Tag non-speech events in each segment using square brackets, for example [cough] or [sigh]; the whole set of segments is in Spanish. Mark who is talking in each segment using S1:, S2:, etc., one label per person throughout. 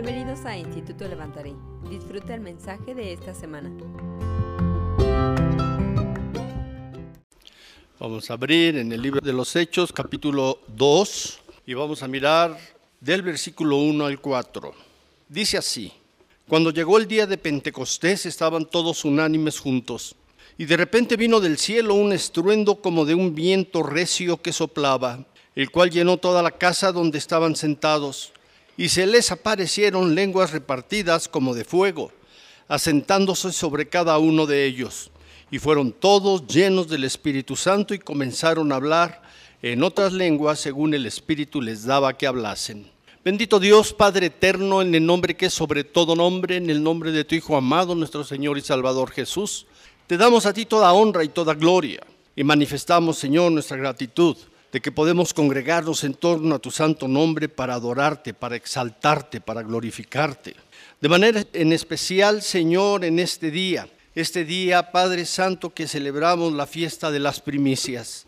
S1: Bienvenidos a Instituto Levantaré. Disfruta el mensaje de esta semana.
S2: Vamos a abrir en el libro de los Hechos, capítulo 2, y vamos a mirar del versículo 1 al 4. Dice así, cuando llegó el día de Pentecostés estaban todos unánimes juntos, y de repente vino del cielo un estruendo como de un viento recio que soplaba, el cual llenó toda la casa donde estaban sentados y se les aparecieron lenguas repartidas como de fuego, asentándose sobre cada uno de ellos. Y fueron todos llenos del Espíritu Santo y comenzaron a hablar en otras lenguas según el Espíritu les daba que hablasen. Bendito Dios, Padre eterno, en el nombre que es sobre todo nombre, en el nombre de tu Hijo amado, nuestro Señor y Salvador Jesús, te damos a ti toda honra y toda gloria y manifestamos, Señor, nuestra gratitud de que podemos congregarnos en torno a tu santo nombre para adorarte, para exaltarte, para glorificarte. De manera en especial, Señor, en este día, este día, Padre Santo, que celebramos la fiesta de las primicias.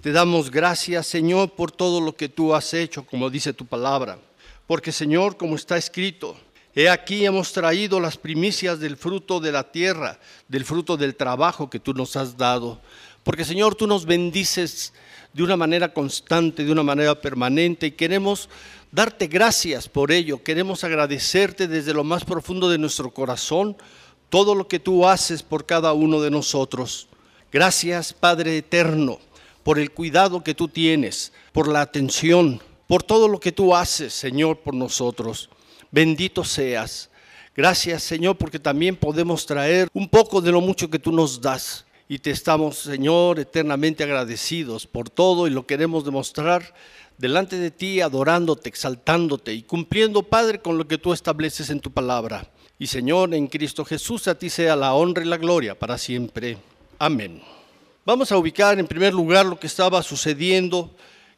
S2: Te damos gracias, Señor, por todo lo que tú has hecho, como dice tu palabra. Porque, Señor, como está escrito, he aquí hemos traído las primicias del fruto de la tierra, del fruto del trabajo que tú nos has dado. Porque, Señor, tú nos bendices de una manera constante, de una manera permanente y queremos darte gracias por ello. Queremos agradecerte desde lo más profundo de nuestro corazón todo lo que tú haces por cada uno de nosotros. Gracias, Padre Eterno, por el cuidado que tú tienes, por la atención, por todo lo que tú haces, Señor, por nosotros. Bendito seas. Gracias, Señor, porque también podemos traer un poco de lo mucho que tú nos das y te estamos, Señor, eternamente agradecidos por todo y lo queremos demostrar delante de ti, adorándote, exaltándote y cumpliendo, Padre, con lo que tú estableces en tu palabra. Y Señor, en Cristo Jesús a ti sea la honra y la gloria para siempre. Amén. Vamos a ubicar en primer lugar lo que estaba sucediendo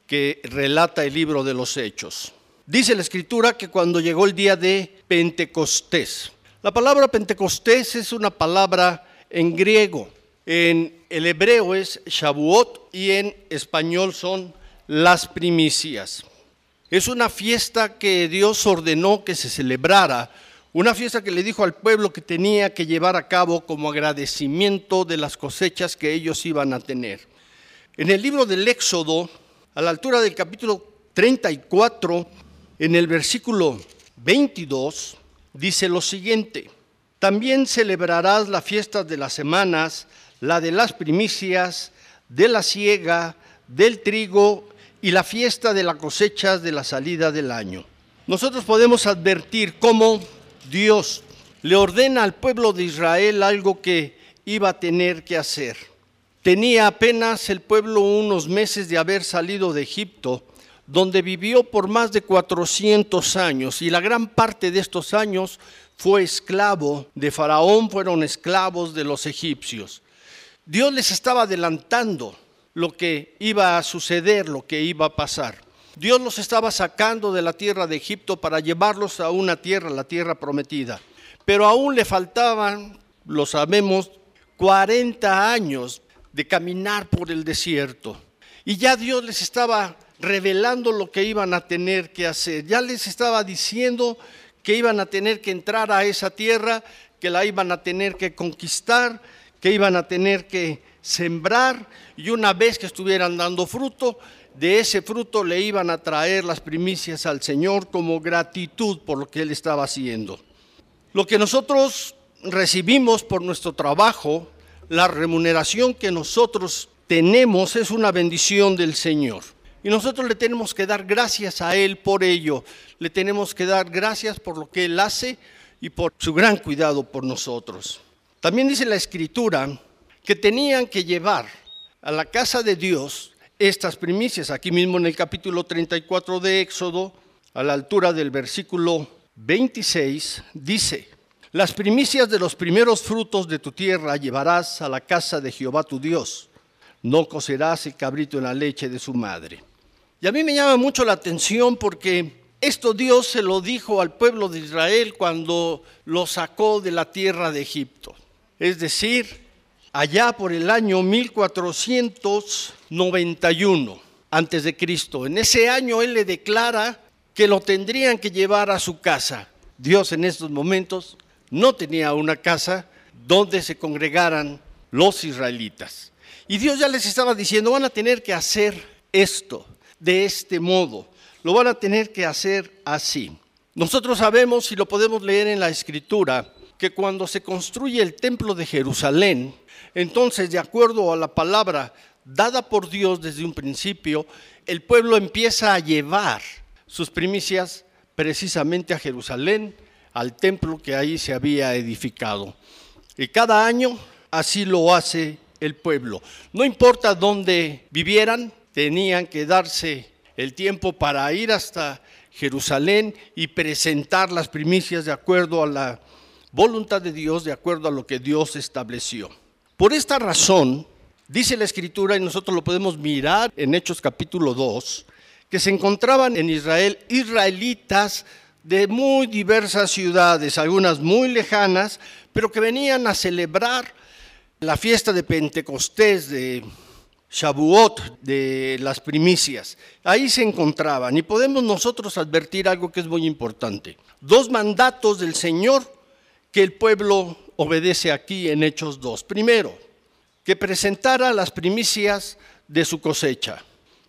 S2: que relata el libro de los Hechos. Dice la escritura que cuando llegó el día de Pentecostés, la palabra Pentecostés es una palabra en griego en el hebreo es Shavuot y en español son las primicias. Es una fiesta que Dios ordenó que se celebrara, una fiesta que le dijo al pueblo que tenía que llevar a cabo como agradecimiento de las cosechas que ellos iban a tener. En el libro del Éxodo, a la altura del capítulo 34, en el versículo 22, dice lo siguiente, también celebrarás la fiesta de las semanas, la de las primicias, de la siega, del trigo y la fiesta de la cosecha de la salida del año. Nosotros podemos advertir cómo Dios le ordena al pueblo de Israel algo que iba a tener que hacer. Tenía apenas el pueblo unos meses de haber salido de Egipto, donde vivió por más de 400 años, y la gran parte de estos años fue esclavo de Faraón, fueron esclavos de los egipcios. Dios les estaba adelantando lo que iba a suceder, lo que iba a pasar. Dios los estaba sacando de la tierra de Egipto para llevarlos a una tierra, la tierra prometida. Pero aún le faltaban, lo sabemos, 40 años de caminar por el desierto. Y ya Dios les estaba revelando lo que iban a tener que hacer. Ya les estaba diciendo que iban a tener que entrar a esa tierra, que la iban a tener que conquistar, que iban a tener que sembrar y una vez que estuvieran dando fruto, de ese fruto le iban a traer las primicias al Señor como gratitud por lo que Él estaba haciendo. Lo que nosotros recibimos por nuestro trabajo, la remuneración que nosotros tenemos es una bendición del Señor. Y nosotros le tenemos que dar gracias a Él por ello. Le tenemos que dar gracias por lo que Él hace y por su gran cuidado por nosotros. También dice la escritura que tenían que llevar a la casa de Dios estas primicias. Aquí mismo en el capítulo 34 de Éxodo, a la altura del versículo 26, dice, las primicias de los primeros frutos de tu tierra llevarás a la casa de Jehová tu Dios. No cocerás el cabrito en la leche de su madre. Y a mí me llama mucho la atención porque esto Dios se lo dijo al pueblo de Israel cuando lo sacó de la tierra de Egipto es decir, allá por el año 1491 antes de Cristo. En ese año él le declara que lo tendrían que llevar a su casa, Dios en estos momentos no tenía una casa donde se congregaran los israelitas. Y Dios ya les estaba diciendo, van a tener que hacer esto, de este modo, lo van a tener que hacer así. Nosotros sabemos y lo podemos leer en la escritura, que cuando se construye el templo de Jerusalén, entonces de acuerdo a la palabra dada por Dios desde un principio, el pueblo empieza a llevar sus primicias precisamente a Jerusalén, al templo que ahí se había edificado. Y cada año así lo hace el pueblo. No importa dónde vivieran, tenían que darse el tiempo para ir hasta Jerusalén y presentar las primicias de acuerdo a la voluntad de Dios, de acuerdo a lo que Dios estableció. Por esta razón, dice la escritura, y nosotros lo podemos mirar en Hechos capítulo 2, que se encontraban en Israel israelitas de muy diversas ciudades, algunas muy lejanas, pero que venían a celebrar la fiesta de Pentecostés, de Shavuot, de las primicias. Ahí se encontraban y podemos nosotros advertir algo que es muy importante. Dos mandatos del Señor que el pueblo obedece aquí en Hechos 2. Primero, que presentara las primicias de su cosecha.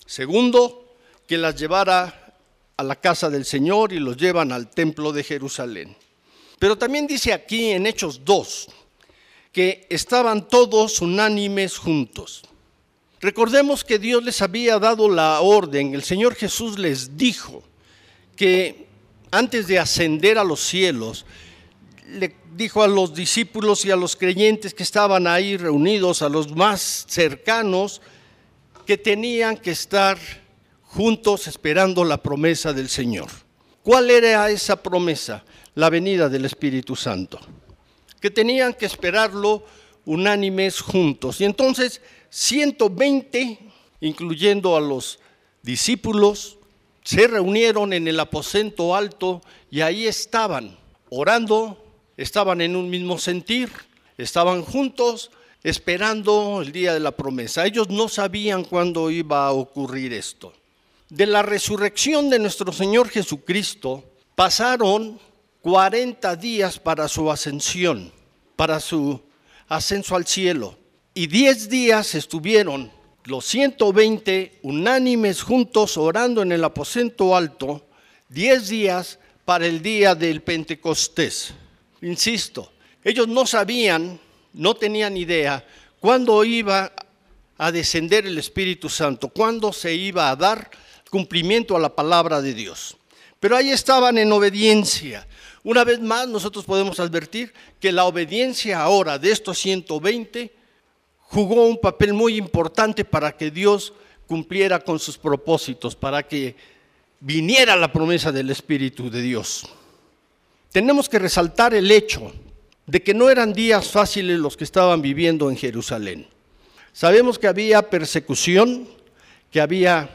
S2: Segundo, que las llevara a la casa del Señor y los llevan al templo de Jerusalén. Pero también dice aquí en Hechos 2 que estaban todos unánimes juntos. Recordemos que Dios les había dado la orden, el Señor Jesús les dijo que antes de ascender a los cielos, le dijo a los discípulos y a los creyentes que estaban ahí reunidos, a los más cercanos, que tenían que estar juntos esperando la promesa del Señor. ¿Cuál era esa promesa? La venida del Espíritu Santo. Que tenían que esperarlo unánimes juntos. Y entonces 120, incluyendo a los discípulos, se reunieron en el aposento alto y ahí estaban orando, estaban en un mismo sentir, estaban juntos esperando el día de la promesa. Ellos no sabían cuándo iba a ocurrir esto de la resurrección de nuestro Señor Jesucristo pasaron 40 días para su ascensión, para su ascenso al cielo. Y 10 días estuvieron los 120 unánimes juntos orando en el aposento alto, 10 días para el día del Pentecostés. Insisto, ellos no sabían, no tenían idea cuándo iba a descender el Espíritu Santo, cuándo se iba a dar cumplimiento a la palabra de Dios. Pero ahí estaban en obediencia. Una vez más, nosotros podemos advertir que la obediencia ahora de estos 120 jugó un papel muy importante para que Dios cumpliera con sus propósitos, para que viniera la promesa del Espíritu de Dios. Tenemos que resaltar el hecho de que no eran días fáciles los que estaban viviendo en Jerusalén. Sabemos que había persecución, que había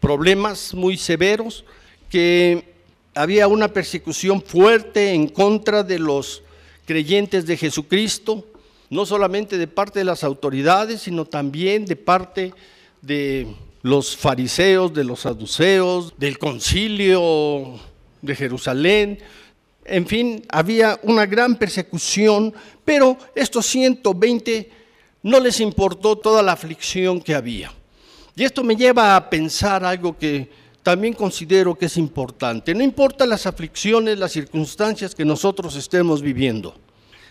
S2: problemas muy severos, que había una persecución fuerte en contra de los creyentes de Jesucristo, no solamente de parte de las autoridades, sino también de parte de los fariseos, de los saduceos, del concilio de Jerusalén. En fin, había una gran persecución, pero estos 120 no les importó toda la aflicción que había. Y esto me lleva a pensar algo que también considero que es importante. No importa las aflicciones, las circunstancias que nosotros estemos viviendo.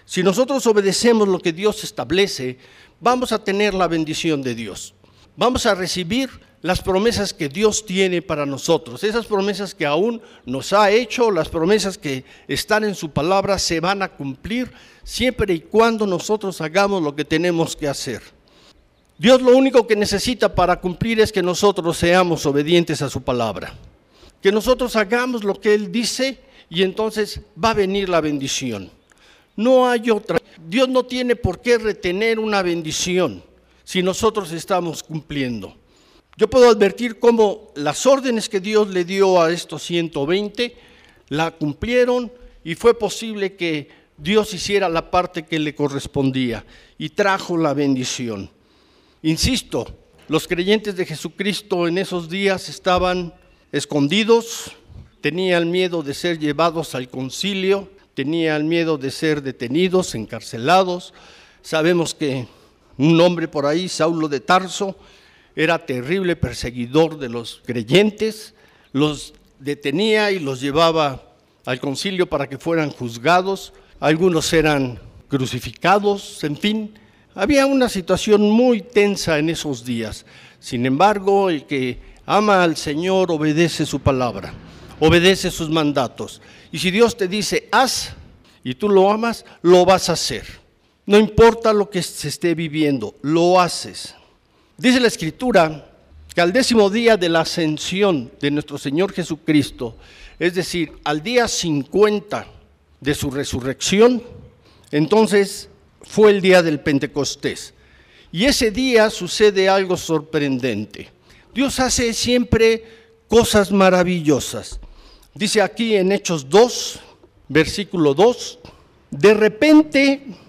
S2: Si nosotros obedecemos lo que Dios establece, vamos a tener la bendición de Dios. Vamos a recibir las promesas que Dios tiene para nosotros. Esas promesas que aún nos ha hecho, las promesas que están en su palabra, se van a cumplir siempre y cuando nosotros hagamos lo que tenemos que hacer. Dios lo único que necesita para cumplir es que nosotros seamos obedientes a su palabra. Que nosotros hagamos lo que Él dice y entonces va a venir la bendición. No hay otra. Dios no tiene por qué retener una bendición si nosotros estamos cumpliendo. Yo puedo advertir cómo las órdenes que Dios le dio a estos 120 la cumplieron y fue posible que Dios hiciera la parte que le correspondía y trajo la bendición. Insisto, los creyentes de Jesucristo en esos días estaban escondidos, tenían miedo de ser llevados al concilio, tenían miedo de ser detenidos, encarcelados. Sabemos que un hombre por ahí, Saulo de Tarso, era terrible perseguidor de los creyentes, los detenía y los llevaba al concilio para que fueran juzgados, algunos eran crucificados, en fin, había una situación muy tensa en esos días. Sin embargo, el que ama al Señor obedece su palabra, obedece sus mandatos. Y si Dios te dice, haz, y tú lo amas, lo vas a hacer. No importa lo que se esté viviendo, lo haces. Dice la Escritura que al décimo día de la ascensión de nuestro Señor Jesucristo, es decir, al día 50 de su resurrección, entonces fue el día del Pentecostés. Y ese día sucede algo sorprendente. Dios hace siempre cosas maravillosas. Dice aquí en Hechos 2, versículo 2, de repente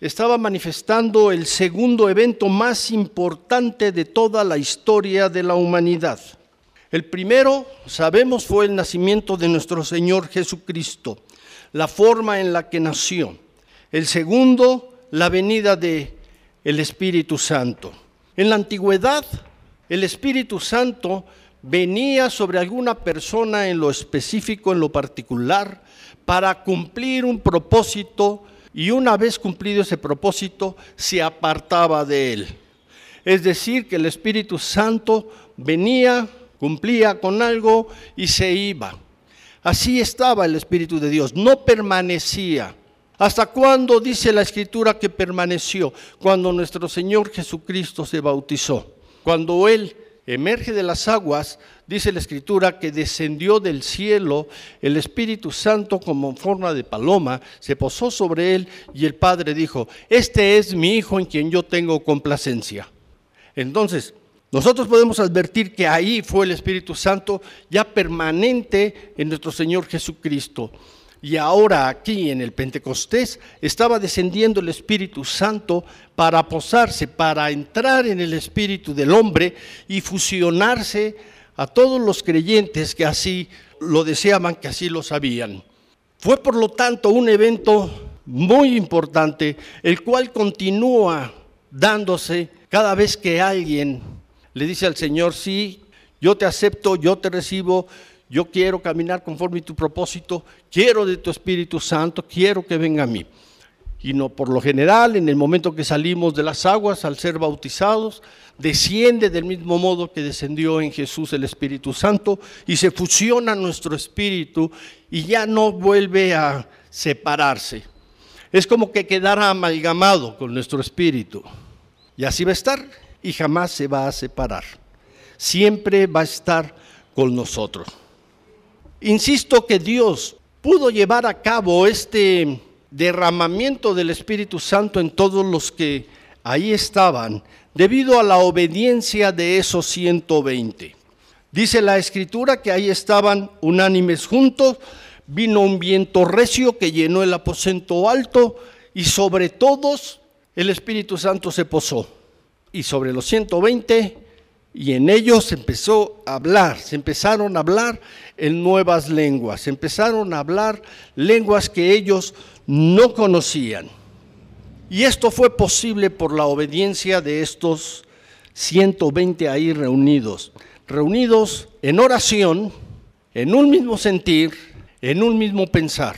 S2: estaba manifestando el segundo evento más importante de toda la historia de la humanidad. El primero, sabemos, fue el nacimiento de nuestro Señor Jesucristo, la forma en la que nació. El segundo, la venida de el Espíritu Santo. En la antigüedad, el Espíritu Santo venía sobre alguna persona en lo específico, en lo particular, para cumplir un propósito y una vez cumplido ese propósito se apartaba de él. Es decir, que el Espíritu Santo venía, cumplía con algo y se iba. Así estaba el Espíritu de Dios, no permanecía. ¿Hasta cuándo dice la Escritura que permaneció? Cuando nuestro Señor Jesucristo se bautizó. Cuando Él emerge de las aguas, dice la escritura que descendió del cielo el Espíritu Santo como en forma de paloma, se posó sobre él y el Padre dijo, este es mi Hijo en quien yo tengo complacencia. Entonces, nosotros podemos advertir que ahí fue el Espíritu Santo ya permanente en nuestro Señor Jesucristo. Y ahora aquí en el Pentecostés estaba descendiendo el Espíritu Santo para posarse, para entrar en el espíritu del hombre y fusionarse a todos los creyentes que así lo deseaban, que así lo sabían. Fue por lo tanto un evento muy importante, el cual continúa dándose cada vez que alguien le dice al Señor, sí, yo te acepto, yo te recibo, yo quiero caminar conforme a tu propósito, quiero de tu Espíritu Santo, quiero que venga a mí. Y no, por lo general, en el momento que salimos de las aguas al ser bautizados, desciende del mismo modo que descendió en Jesús el Espíritu Santo y se fusiona nuestro espíritu y ya no vuelve a separarse. Es como que quedara amalgamado con nuestro espíritu. Y así va a estar y jamás se va a separar. Siempre va a estar con nosotros. Insisto que Dios pudo llevar a cabo este derramamiento del Espíritu Santo en todos los que ahí estaban, debido a la obediencia de esos 120. Dice la escritura que ahí estaban unánimes juntos, vino un viento recio que llenó el aposento alto y sobre todos el Espíritu Santo se posó. Y sobre los 120 y en ellos empezó a hablar, se empezaron a hablar en nuevas lenguas, se empezaron a hablar lenguas que ellos no conocían. Y esto fue posible por la obediencia de estos 120 ahí reunidos, reunidos en oración, en un mismo sentir, en un mismo pensar.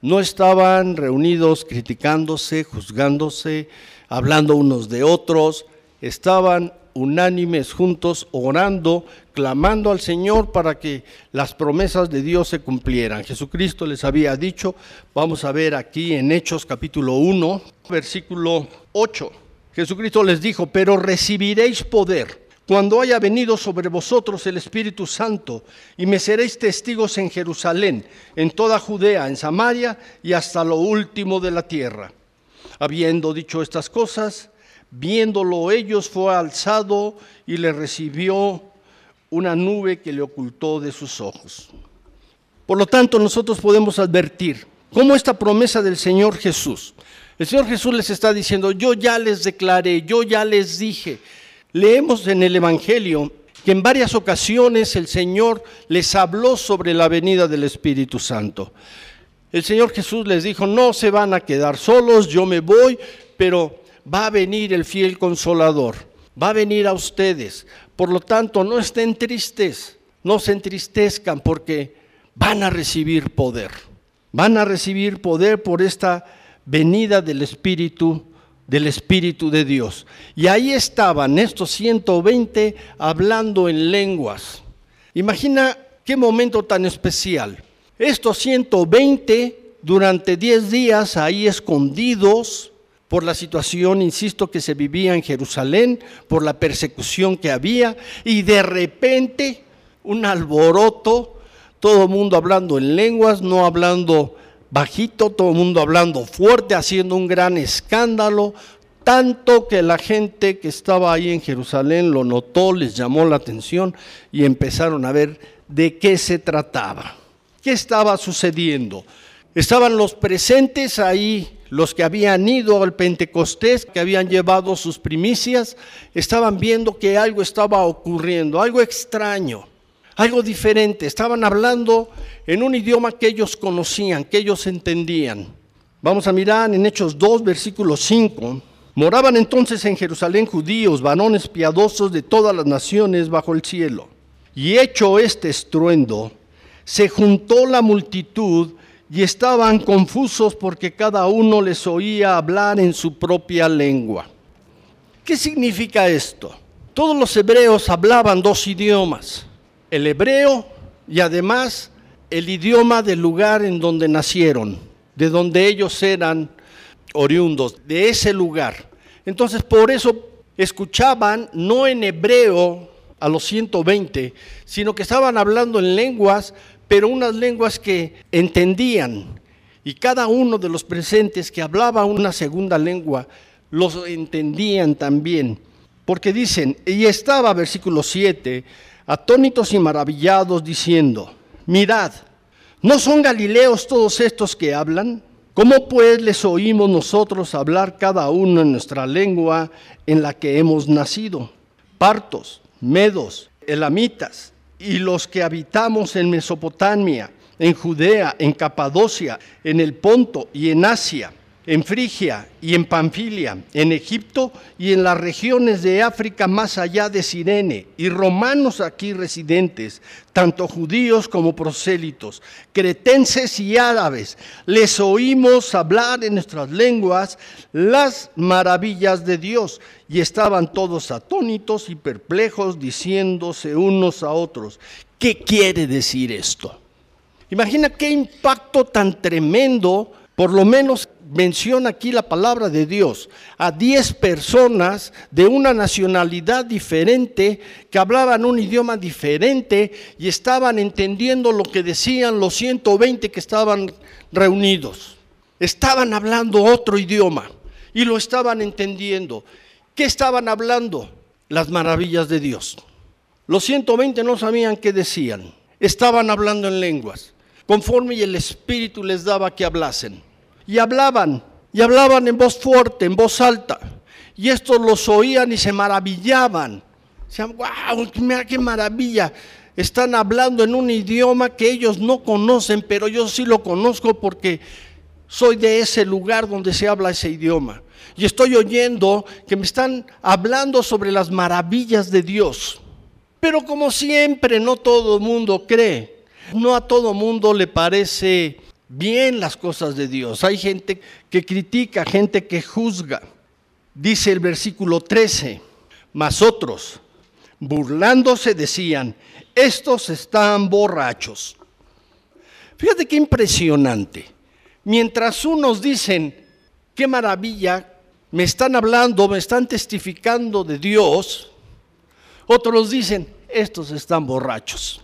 S2: No estaban reunidos criticándose, juzgándose, hablando unos de otros, estaban unánimes juntos, orando, clamando al Señor para que las promesas de Dios se cumplieran. Jesucristo les había dicho, vamos a ver aquí en Hechos capítulo 1, versículo 8. Jesucristo les dijo, pero recibiréis poder cuando haya venido sobre vosotros el Espíritu Santo, y me seréis testigos en Jerusalén, en toda Judea, en Samaria y hasta lo último de la tierra. Habiendo dicho estas cosas, viéndolo ellos, fue alzado y le recibió una nube que le ocultó de sus ojos. Por lo tanto, nosotros podemos advertir cómo esta promesa del Señor Jesús, el Señor Jesús les está diciendo, yo ya les declaré, yo ya les dije. Leemos en el Evangelio que en varias ocasiones el Señor les habló sobre la venida del Espíritu Santo. El Señor Jesús les dijo, no se van a quedar solos, yo me voy, pero va a venir el fiel consolador, va a venir a ustedes. Por lo tanto, no estén tristes, no se entristezcan porque van a recibir poder. Van a recibir poder por esta venida del Espíritu del Espíritu de Dios. Y ahí estaban estos 120 hablando en lenguas. Imagina qué momento tan especial. Estos 120 durante 10 días ahí escondidos por la situación, insisto, que se vivía en Jerusalén, por la persecución que había, y de repente un alboroto, todo el mundo hablando en lenguas, no hablando bajito, todo el mundo hablando fuerte, haciendo un gran escándalo, tanto que la gente que estaba ahí en Jerusalén lo notó, les llamó la atención y empezaron a ver de qué se trataba, qué estaba sucediendo. Estaban los presentes ahí, los que habían ido al Pentecostés, que habían llevado sus primicias, estaban viendo que algo estaba ocurriendo, algo extraño algo diferente. Estaban hablando en un idioma que ellos conocían, que ellos entendían. Vamos a mirar en Hechos 2, versículo 5. Moraban entonces en Jerusalén judíos, varones piadosos de todas las naciones bajo el cielo. Y hecho este estruendo, se juntó la multitud y estaban confusos porque cada uno les oía hablar en su propia lengua. ¿Qué significa esto? Todos los hebreos hablaban dos idiomas el hebreo y además el idioma del lugar en donde nacieron, de donde ellos eran oriundos, de ese lugar. Entonces por eso escuchaban no en hebreo a los 120, sino que estaban hablando en lenguas, pero unas lenguas que entendían. Y cada uno de los presentes que hablaba una segunda lengua, los entendían también. Porque dicen, y estaba, versículo 7, atónitos y maravillados, diciendo, mirad, ¿no son galileos todos estos que hablan? ¿Cómo pues les oímos nosotros hablar cada uno en nuestra lengua en la que hemos nacido? Partos, medos, elamitas y los que habitamos en Mesopotamia, en Judea, en Capadocia, en el Ponto y en Asia en Frigia y en Panfilia, en Egipto y en las regiones de África más allá de Sirene, y romanos aquí residentes, tanto judíos como prosélitos, cretenses y árabes, les oímos hablar en nuestras lenguas las maravillas de Dios, y estaban todos atónitos y perplejos, diciéndose unos a otros, ¿qué quiere decir esto? Imagina qué impacto tan tremendo por lo menos menciona aquí la palabra de Dios a 10 personas de una nacionalidad diferente que hablaban un idioma diferente y estaban entendiendo lo que decían los 120 que estaban reunidos. Estaban hablando otro idioma y lo estaban entendiendo. ¿Qué estaban hablando? Las maravillas de Dios. Los 120 no sabían qué decían. Estaban hablando en lenguas, conforme el Espíritu les daba que hablasen y hablaban, y hablaban en voz fuerte, en voz alta. Y estos los oían y se maravillaban. Decían, wow, mira qué maravilla. Están hablando en un idioma que ellos no conocen, pero yo sí lo conozco porque soy de ese lugar donde se habla ese idioma. Y estoy oyendo que me están hablando sobre las maravillas de Dios. Pero como siempre, no todo el mundo cree. No a todo mundo le parece bien las cosas de Dios. Hay gente que critica, gente que juzga. Dice el versículo 13, mas otros, burlándose, decían, estos están borrachos. Fíjate qué impresionante. Mientras unos dicen, qué maravilla, me están hablando, me están testificando de Dios, Otros dicen, estos están borrachos.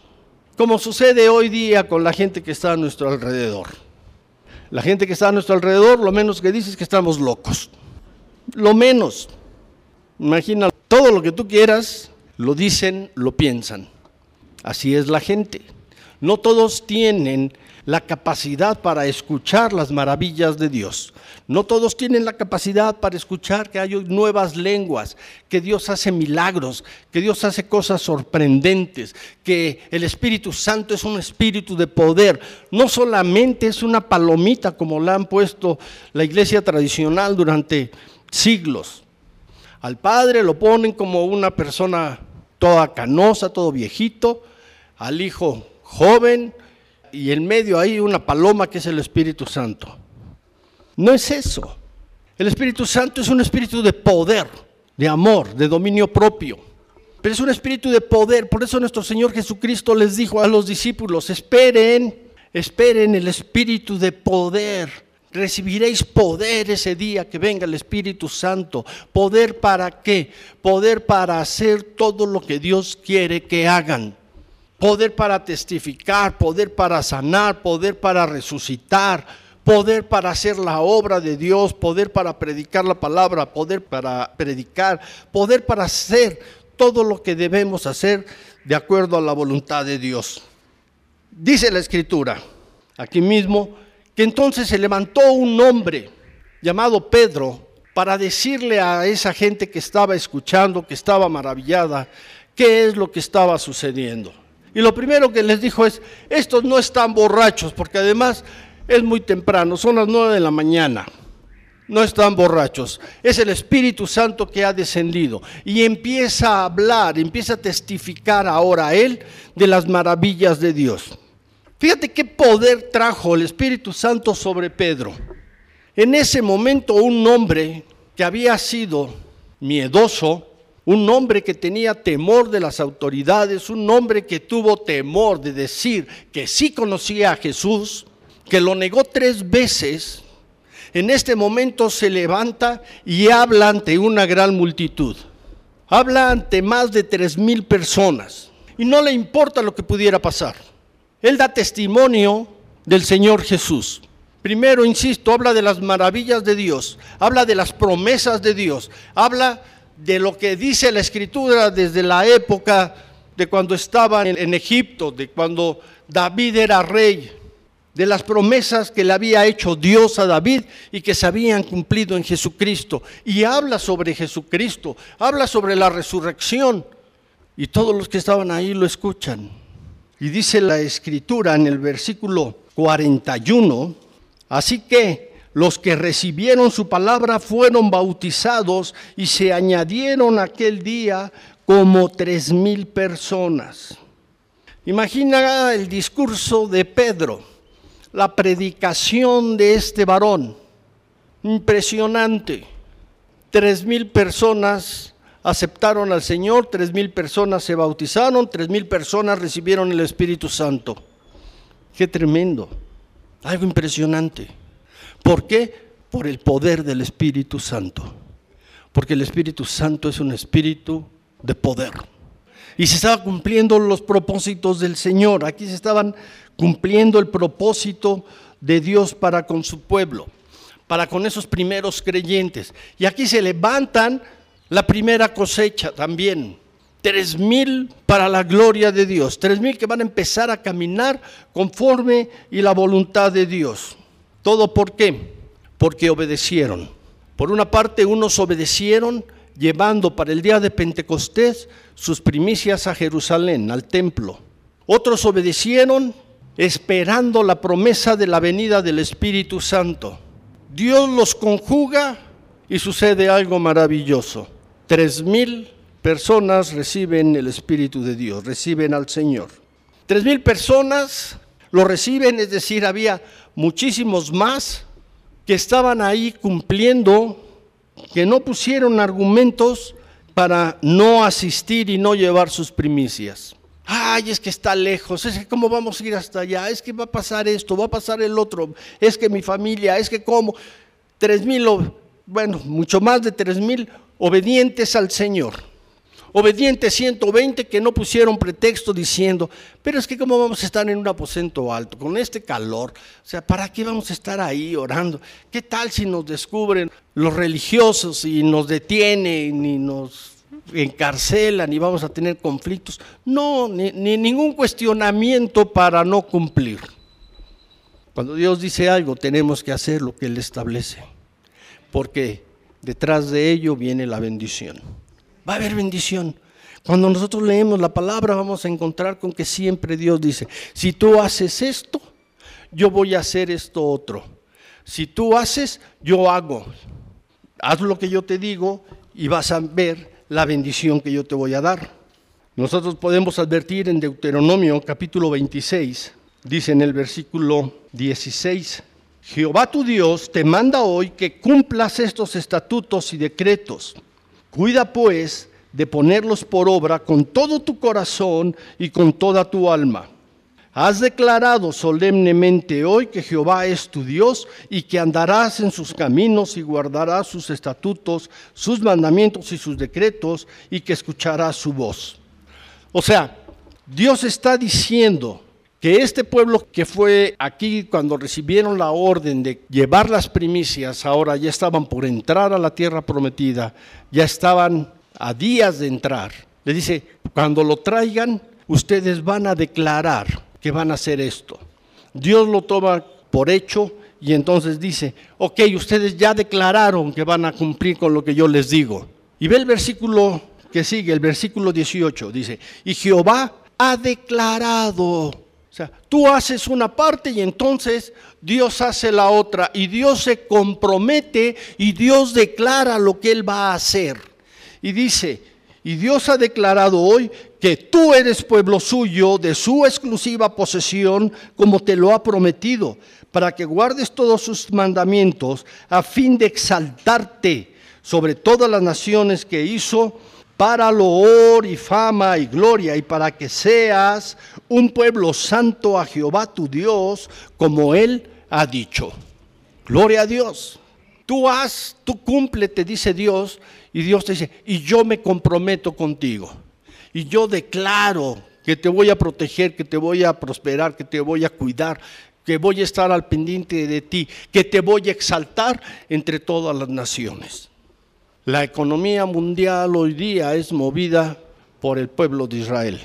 S2: Como sucede hoy día con la gente que está a nuestro alrededor. La gente que está a nuestro alrededor, lo menos que dice es que estamos locos. Lo menos. Imagina, todo lo que tú quieras, lo dicen, lo piensan. Así es la gente. No todos tienen la capacidad para escuchar las maravillas de Dios. No todos tienen la capacidad para escuchar que hay nuevas lenguas, que Dios hace milagros, que Dios hace cosas sorprendentes, que el Espíritu Santo es un espíritu de poder. No solamente es una palomita como la han puesto la iglesia tradicional durante siglos. Al Padre lo ponen como una persona toda canosa, todo viejito, al Hijo joven, y en medio hay una paloma que es el Espíritu Santo. No es eso. El Espíritu Santo es un espíritu de poder, de amor, de dominio propio. Pero es un espíritu de poder. Por eso nuestro Señor Jesucristo les dijo a los discípulos, esperen, esperen el espíritu de poder. Recibiréis poder ese día que venga el Espíritu Santo. ¿Poder para qué? Poder para hacer todo lo que Dios quiere que hagan poder para testificar, poder para sanar, poder para resucitar, poder para hacer la obra de Dios, poder para predicar la palabra, poder para predicar, poder para hacer todo lo que debemos hacer de acuerdo a la voluntad de Dios. Dice la escritura, aquí mismo, que entonces se levantó un hombre llamado Pedro para decirle a esa gente que estaba escuchando, que estaba maravillada, qué es lo que estaba sucediendo. Y lo primero que les dijo es, estos no están borrachos, porque además es muy temprano, son las nueve de la mañana. No están borrachos. Es el Espíritu Santo que ha descendido. Y empieza a hablar, empieza a testificar ahora a él de las maravillas de Dios. Fíjate qué poder trajo el Espíritu Santo sobre Pedro. En ese momento un hombre que había sido miedoso, un hombre que tenía temor de las autoridades, un hombre que tuvo temor de decir que sí conocía a Jesús, que lo negó tres veces, en este momento se levanta y habla ante una gran multitud. Habla ante más de tres mil personas y no le importa lo que pudiera pasar. Él da testimonio del Señor Jesús. Primero, insisto, habla de las maravillas de Dios, habla de las promesas de Dios, habla de lo que dice la escritura desde la época de cuando estaban en, Egipto, de cuando David era rey, de las promesas que le había hecho Dios a David y que se habían cumplido en Jesucristo. Y habla sobre Jesucristo, habla sobre la resurrección. Y todos los que estaban ahí lo escuchan. Y dice la escritura en el versículo 41, así que los que recibieron su palabra fueron bautizados y se añadieron aquel día como tres mil personas. Imagina el discurso de Pedro, la predicación de este varón. Impresionante. Tres mil personas aceptaron al Señor, tres mil personas se bautizaron, tres mil personas recibieron el Espíritu Santo. Qué tremendo. Algo impresionante. ¿Por qué? Por el poder del Espíritu Santo. Porque el Espíritu Santo es un espíritu de poder. Y se estaban cumpliendo los propósitos del Señor. Aquí se estaban cumpliendo el propósito de Dios para con su pueblo, para con esos primeros creyentes. Y aquí se levantan la primera cosecha también. Tres mil para la gloria de Dios. Tres mil que van a empezar a caminar conforme y la voluntad de Dios. ¿Todo por qué? Porque obedecieron. Por una parte, unos obedecieron llevando para el día de Pentecostés sus primicias a Jerusalén, al templo. Otros obedecieron esperando la promesa de la venida del Espíritu Santo. Dios los conjuga y sucede algo maravilloso. Tres mil personas reciben el Espíritu de Dios, reciben al Señor. Tres mil personas lo reciben, es decir, había muchísimos más que estaban ahí cumpliendo, que no pusieron argumentos para no asistir y no llevar sus primicias. Ay, es que está lejos, es que cómo vamos a ir hasta allá, es que va a pasar esto, va a pasar el otro, es que mi familia, es que cómo. Tres mil, bueno, mucho más de tres mil obedientes al Señor. Obedientes 120 que no pusieron pretexto diciendo, pero es que cómo vamos a estar en un aposento alto con este calor. O sea, ¿para qué vamos a estar ahí orando? ¿Qué tal si nos descubren los religiosos y nos detienen y nos encarcelan y vamos a tener conflictos? No, ni, ni ningún cuestionamiento para no cumplir. Cuando Dios dice algo, tenemos que hacer lo que Él establece, porque detrás de ello viene la bendición va a haber bendición. Cuando nosotros leemos la palabra vamos a encontrar con que siempre Dios dice, si tú haces esto, yo voy a hacer esto otro. Si tú haces, yo hago. Haz lo que yo te digo y vas a ver la bendición que yo te voy a dar. Nosotros podemos advertir en Deuteronomio capítulo 26, dice en el versículo 16, Jehová tu Dios te manda hoy que cumplas estos estatutos y decretos Cuida pues de ponerlos por obra con todo tu corazón y con toda tu alma. Has declarado solemnemente hoy que Jehová es tu Dios y que andarás en sus caminos y guardarás sus estatutos, sus mandamientos y sus decretos y que escucharás su voz. O sea, Dios está diciendo que este pueblo que fue aquí cuando recibieron la orden de llevar las primicias, ahora ya estaban por entrar a la tierra prometida, ya estaban a días de entrar. Le dice, cuando lo traigan, ustedes van a declarar que van a hacer esto. Dios lo toma por hecho y entonces dice, ok, ustedes ya declararon que van a cumplir con lo que yo les digo. Y ve el versículo que sigue, el versículo 18, dice, y Jehová ha declarado sea, tú haces una parte y entonces Dios hace la otra y Dios se compromete y Dios declara lo que Él va a hacer. Y dice, y Dios ha declarado hoy que tú eres pueblo suyo de su exclusiva posesión como te lo ha prometido, para que guardes todos sus mandamientos a fin de exaltarte sobre todas las naciones que hizo para loor y fama y gloria y para que seas un pueblo santo a Jehová tu Dios, como Él ha dicho. Gloria a Dios. Tú haz, tú cumple, te dice Dios, y Dios te dice, y yo me comprometo contigo. Y yo declaro que te voy a proteger, que te voy a prosperar, que te voy a cuidar, que voy a estar al pendiente de ti, que te voy a exaltar entre todas las naciones. La economía mundial hoy día es movida por el pueblo de Israel,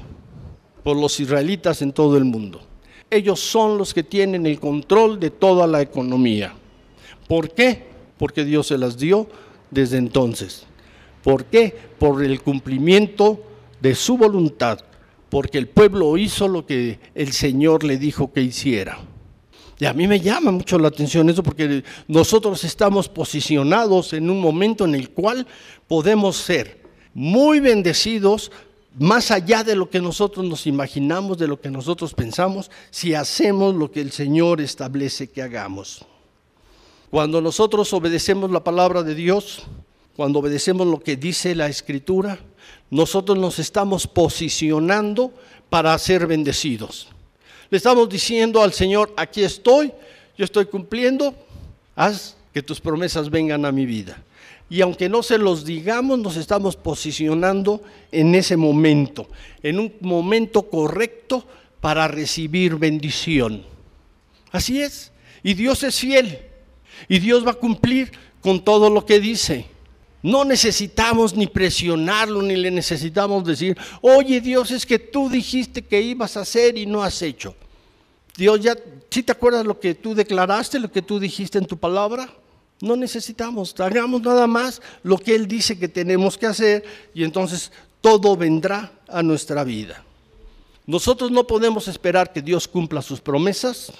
S2: por los israelitas en todo el mundo. Ellos son los que tienen el control de toda la economía. ¿Por qué? Porque Dios se las dio desde entonces. ¿Por qué? Por el cumplimiento de su voluntad, porque el pueblo hizo lo que el Señor le dijo que hiciera. Y a mí me llama mucho la atención eso porque nosotros estamos posicionados en un momento en el cual podemos ser muy bendecidos más allá de lo que nosotros nos imaginamos, de lo que nosotros pensamos, si hacemos lo que el Señor establece que hagamos. Cuando nosotros obedecemos la palabra de Dios, cuando obedecemos lo que dice la Escritura, nosotros nos estamos posicionando para ser bendecidos. Le estamos diciendo al Señor, aquí estoy, yo estoy cumpliendo, haz que tus promesas vengan a mi vida. Y aunque no se los digamos, nos estamos posicionando en ese momento, en un momento correcto para recibir bendición. Así es. Y Dios es fiel. Y Dios va a cumplir con todo lo que dice. No necesitamos ni presionarlo, ni le necesitamos decir, oye Dios, es que tú dijiste que ibas a hacer y no has hecho. Dios ya, ¿sí te acuerdas lo que tú declaraste, lo que tú dijiste en tu palabra? No necesitamos, hagamos nada más lo que Él dice que tenemos que hacer y entonces todo vendrá a nuestra vida. Nosotros no podemos esperar que Dios cumpla sus promesas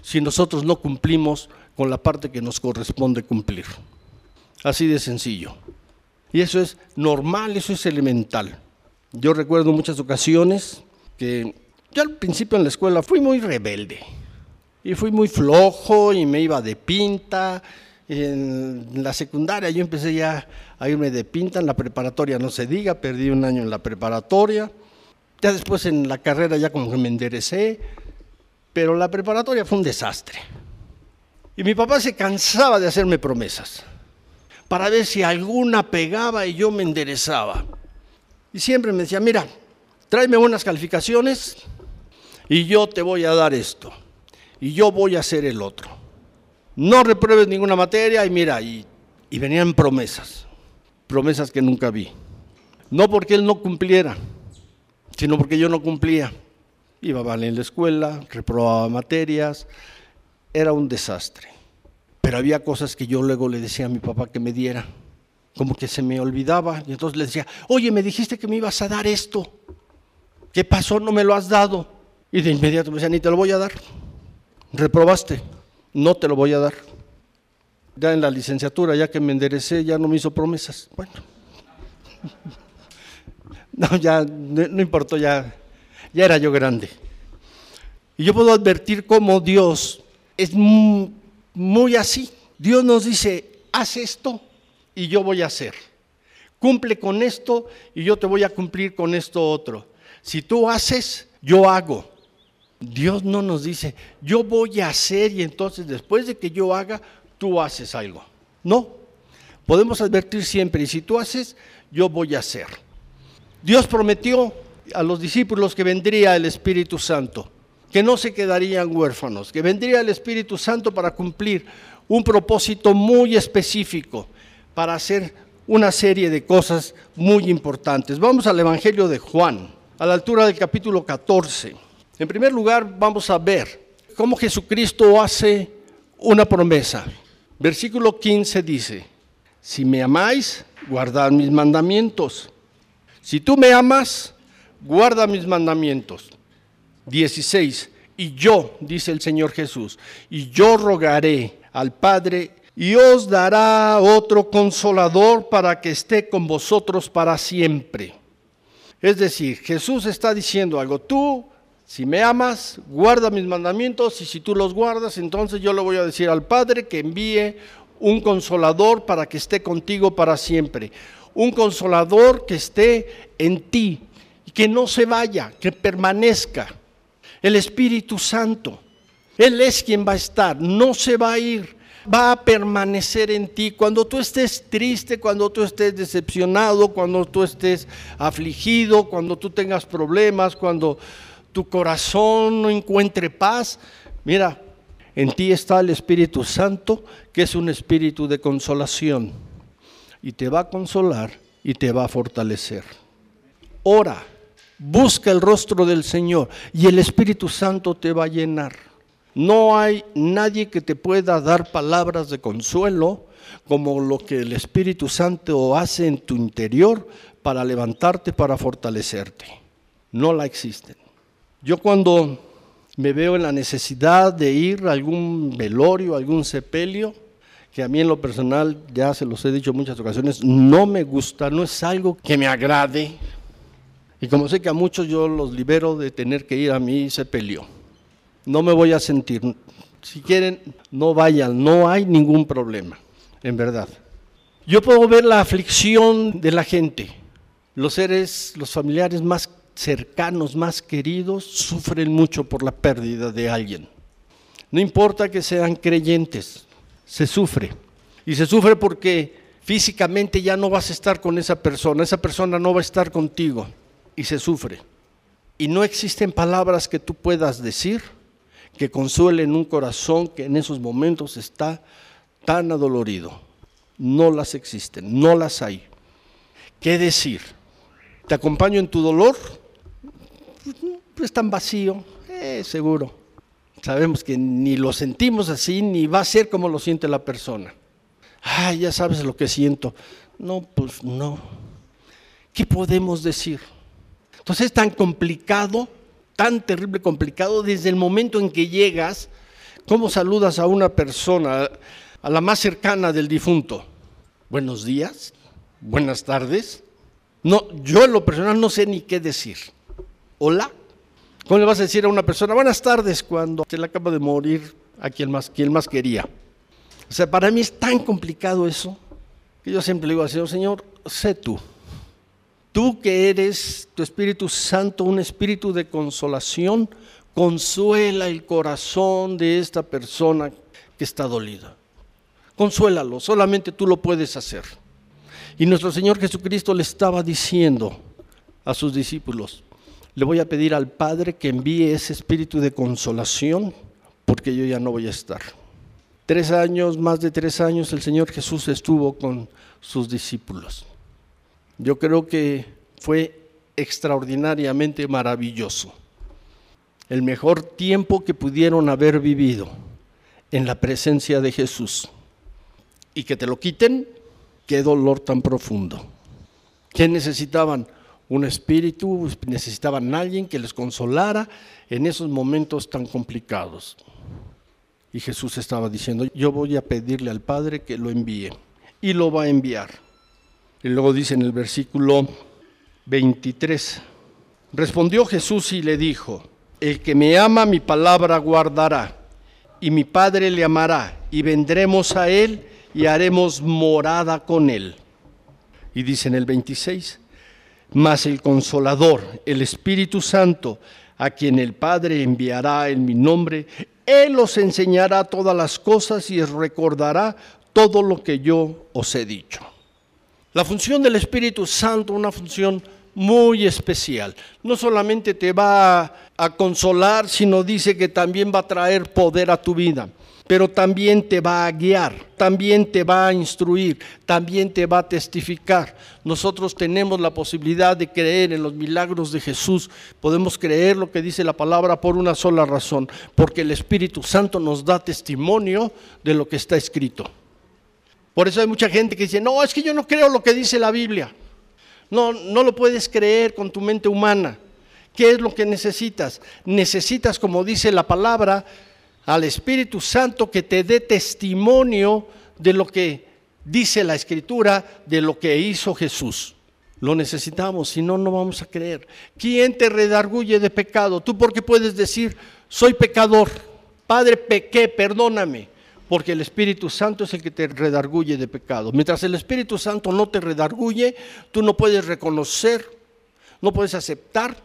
S2: si nosotros no cumplimos con la parte que nos corresponde cumplir. Así de sencillo. Y eso es normal, eso es elemental. Yo recuerdo muchas ocasiones que yo al principio en la escuela fui muy rebelde y fui muy flojo y me iba de pinta. En la secundaria yo empecé ya a irme de pinta, en la preparatoria no se diga, perdí un año en la preparatoria. Ya después en la carrera ya como que me enderecé, pero la preparatoria fue un desastre. Y mi papá se cansaba de hacerme promesas para ver si alguna pegaba y yo me enderezaba. Y siempre me decía, mira, tráeme buenas calificaciones y yo te voy a dar esto. Y yo voy a hacer el otro. No repruebes ninguna materia y mira, y, y venían promesas, promesas que nunca vi. No porque él no cumpliera, sino porque yo no cumplía. Iba mal en la escuela, reprobaba materias, era un desastre. Pero había cosas que yo luego le decía a mi papá que me diera, como que se me olvidaba. Y entonces le decía, oye, me dijiste que me ibas a dar esto. ¿Qué pasó? No me lo has dado. Y de inmediato me decía, ni te lo voy a dar. Reprobaste, no te lo voy a dar. Ya en la licenciatura, ya que me enderecé, ya no me hizo promesas. Bueno. [laughs] No, ya no, importó, ya, ya era yo grande. Y yo puedo advertir cómo Dios es muy así. Dios nos dice, haz esto y yo voy a hacer. Cumple con esto y yo te voy a cumplir con esto otro. Si tú haces, yo hago. Dios no nos dice, yo voy a hacer y entonces después de que yo haga, tú haces algo. No, podemos advertir siempre, y si tú haces, yo voy a hacer. Dios prometió a los discípulos que vendría el Espíritu Santo, que no se quedarían huérfanos, que vendría el Espíritu Santo para cumplir un propósito muy específico, para hacer una serie de cosas muy importantes. Vamos al Evangelio de Juan, a la altura del capítulo 14. En primer lugar, vamos a ver cómo Jesucristo hace una promesa. Versículo 15 dice, si me amáis, guardad mis mandamientos. Si tú me amas, guarda mis mandamientos. 16. Y yo, dice el Señor Jesús, y yo rogaré al Padre y os dará otro consolador para que esté con vosotros para siempre. Es decir, Jesús está diciendo algo, tú, si me amas, guarda mis mandamientos y si tú los guardas, entonces yo le voy a decir al Padre que envíe un consolador para que esté contigo para siempre un consolador que esté en ti y que no se vaya, que permanezca. El Espíritu Santo, Él es quien va a estar, no se va a ir, va a permanecer en ti. Cuando tú estés triste, cuando tú estés decepcionado, cuando tú estés afligido, cuando tú tengas problemas, cuando tu corazón no encuentre paz, mira, en ti está el Espíritu Santo, que es un espíritu de consolación y te va a consolar y te va a fortalecer. Ora, busca el rostro del Señor y el Espíritu Santo te va a llenar. No hay nadie que te pueda dar palabras de consuelo como lo que el Espíritu Santo hace en tu interior para levantarte, para fortalecerte. No la existen. Yo cuando me veo en la necesidad de ir a algún velorio, algún sepelio, que a mí en lo personal, ya se los he dicho en muchas ocasiones, no me gusta, no es algo que me agrade. Y como sé que a muchos yo los libero de tener que ir a mí sepelio, no me voy a sentir. Si quieren, no vayan, no hay ningún problema, en verdad. Yo puedo ver la aflicción de la gente. Los seres, los familiares más cercanos, más queridos, sufren mucho por la pérdida de alguien. No importa que sean creyentes, se sufre. Y se sufre porque físicamente ya no vas a estar con esa persona, esa persona no va a estar contigo y se sufre. Y no existen palabras que tú puedas decir que consuelen un corazón que en esos momentos está tan adolorido. No las existen, no las hay. ¿Qué decir? ¿Te acompaño en tu dolor? Pues tan vacío, eh, seguro. Sabemos que ni lo sentimos así, ni va a ser como lo siente la persona. Ay, ya sabes lo que siento. No, pues no. ¿Qué podemos decir? Entonces es tan complicado, tan terrible complicado, desde el momento en que llegas, ¿cómo saludas a una persona, a la más cercana del difunto? Buenos días, buenas tardes. No, yo en lo personal no sé ni qué decir. Hola, ¿Cómo le vas a decir a una persona, buenas tardes, cuando se le acaba de morir a quien más, quien más quería? O sea, para mí es tan complicado eso, que yo siempre le digo al Señor, Señor, sé tú. Tú que eres tu Espíritu Santo, un espíritu de consolación, consuela el corazón de esta persona que está dolida. Consuélalo, solamente tú lo puedes hacer. Y nuestro Señor Jesucristo le estaba diciendo, a sus discípulos, le voy a pedir al Padre que envíe ese espíritu de consolación porque yo ya no voy a estar. Tres años, más de tres años, el Señor Jesús estuvo con sus discípulos. Yo creo que fue extraordinariamente maravilloso. El mejor tiempo que pudieron haber vivido en la presencia de Jesús. Y que te lo quiten, qué dolor tan profundo. ¿Qué necesitaban? Un espíritu, necesitaban alguien que les consolara en esos momentos tan complicados. Y Jesús estaba diciendo, yo voy a pedirle al Padre que lo envíe. Y lo va a enviar. Y luego dice en el versículo 23, respondió Jesús y le dijo, el que me ama mi palabra guardará, y mi Padre le amará, y vendremos a él y haremos morada con él. Y dice en el 26, mas el consolador, el Espíritu Santo, a quien el Padre enviará en mi nombre, Él os enseñará todas las cosas y os recordará todo lo que yo os he dicho. La función del Espíritu Santo, una función muy especial. No solamente te va a, consolar, sino dice que también va a traer poder a tu vida pero también te va a guiar, también te va a instruir, también te va a testificar. Nosotros tenemos la posibilidad de creer en los milagros de Jesús, podemos creer lo que dice la palabra por una sola razón, porque el Espíritu Santo nos da testimonio de lo que está escrito. Por eso hay mucha gente que dice, no, es que yo no creo lo que dice la Biblia. No, no lo puedes creer con tu mente humana. ¿Qué es lo que necesitas? Necesitas, como dice la palabra, al Espíritu Santo que te dé testimonio de lo que dice la Escritura, de lo que hizo Jesús. Lo necesitamos, si no, no vamos a creer. ¿Quién te redarguye de pecado? Tú porque puedes decir, soy pecador, Padre, pequé, perdóname, porque el Espíritu Santo es el que te redarguye de pecado. Mientras el Espíritu Santo no te redarguye, tú no puedes reconocer, no puedes aceptar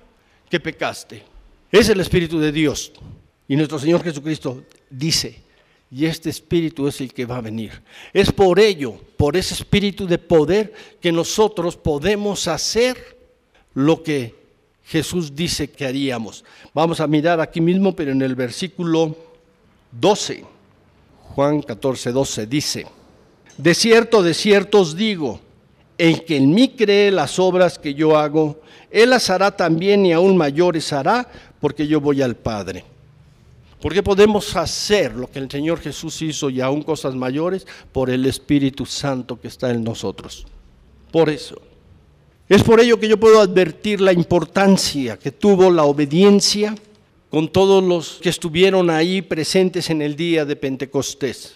S2: que pecaste. Es el Espíritu de Dios. Y nuestro Señor Jesucristo dice, y este espíritu es el que va a venir. Es por ello, por ese espíritu de poder, que nosotros podemos hacer lo que Jesús dice que haríamos. Vamos a mirar aquí mismo, pero en el versículo 12, Juan 14, 12 dice, de cierto, de cierto os digo, el que en mí cree las obras que yo hago, él las hará también y aún mayores hará, porque yo voy al Padre. Porque podemos hacer lo que el Señor Jesús hizo y aún cosas mayores por el Espíritu Santo que está en nosotros. Por eso. Es por ello que yo puedo advertir la importancia que tuvo la obediencia con todos los que estuvieron ahí presentes en el día de Pentecostés.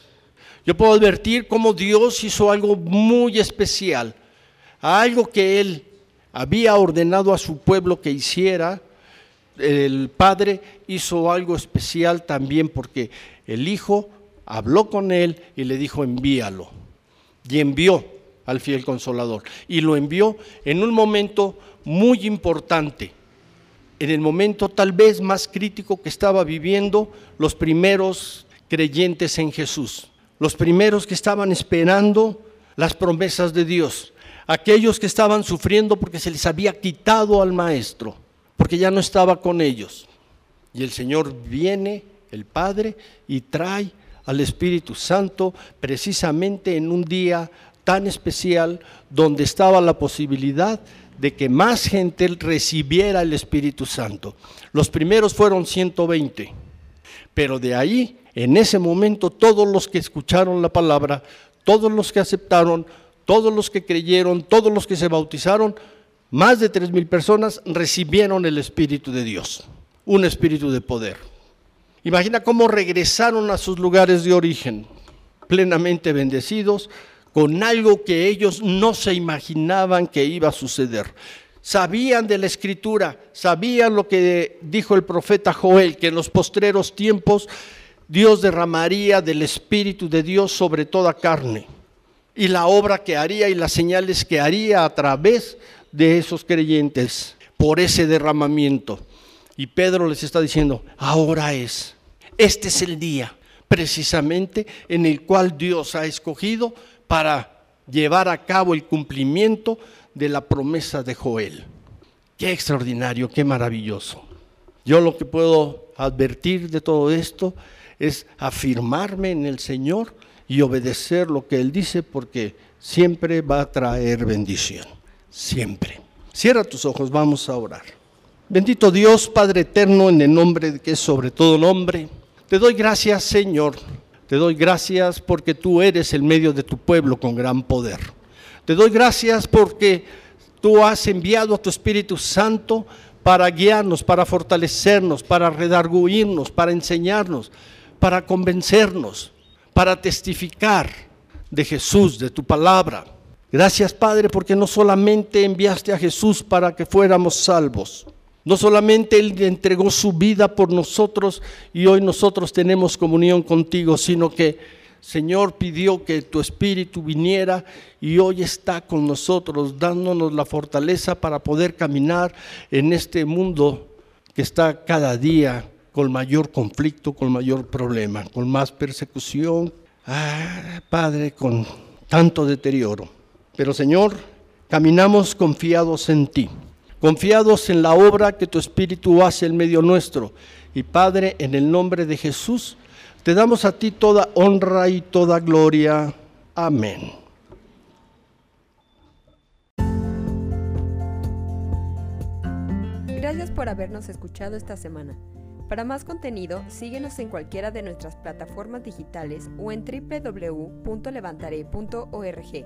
S2: Yo puedo advertir cómo Dios hizo algo muy especial, algo que Él había ordenado a su pueblo que hiciera, el Padre hizo algo especial también porque el Hijo habló con él y le dijo envíalo. Y envió al fiel consolador. Y lo envió en un momento muy importante, en el momento tal vez más crítico que estaba viviendo los primeros creyentes en Jesús, los primeros que estaban esperando las promesas de Dios, aquellos que estaban sufriendo porque se les había quitado al Maestro porque ya no estaba con ellos. Y el Señor viene, el Padre, y trae al Espíritu Santo precisamente en un día tan especial donde estaba la posibilidad de que más gente recibiera el Espíritu Santo. Los primeros fueron 120, pero de ahí, en ese momento, todos los que escucharon la palabra, todos los que aceptaron, todos los que creyeron, todos los que se bautizaron, más de tres mil personas recibieron el Espíritu de Dios, un espíritu de poder. Imagina cómo regresaron a sus lugares de origen, plenamente bendecidos, con algo que ellos no se imaginaban que iba a suceder. Sabían de la escritura, sabían lo que dijo el profeta Joel, que en los postreros tiempos Dios derramaría del Espíritu de Dios sobre toda carne. Y la obra que haría y las señales que haría a través de esos creyentes por ese derramamiento. Y Pedro les está diciendo, ahora es, este es el día precisamente en el cual Dios ha escogido para llevar a cabo el cumplimiento de la promesa de Joel. Qué extraordinario, qué maravilloso. Yo lo que puedo advertir de todo esto es afirmarme en el Señor y obedecer lo que Él dice porque siempre va a traer bendición. Siempre. Cierra tus ojos, vamos a orar. Bendito Dios, Padre eterno, en el nombre que es sobre todo nombre, te doy gracias, Señor. Te doy gracias porque tú eres el medio de tu pueblo con gran poder. Te doy gracias porque tú has enviado a tu Espíritu Santo para guiarnos, para fortalecernos, para redarguirnos, para enseñarnos, para convencernos, para testificar de Jesús, de tu palabra. Gracias Padre porque no solamente enviaste a Jesús para que fuéramos salvos, no solamente Él entregó su vida por nosotros y hoy nosotros tenemos comunión contigo, sino que Señor pidió que tu Espíritu viniera y hoy está con nosotros, dándonos la fortaleza para poder caminar en este mundo que está cada día con mayor conflicto, con mayor problema, con más persecución, ah, Padre, con tanto deterioro. Pero Señor, caminamos confiados en ti, confiados en la obra que tu Espíritu hace en medio nuestro. Y Padre, en el nombre de Jesús, te damos a ti toda honra y toda gloria. Amén.
S1: Gracias por habernos escuchado esta semana. Para más contenido, síguenos en cualquiera de nuestras plataformas digitales o en www.levantare.org.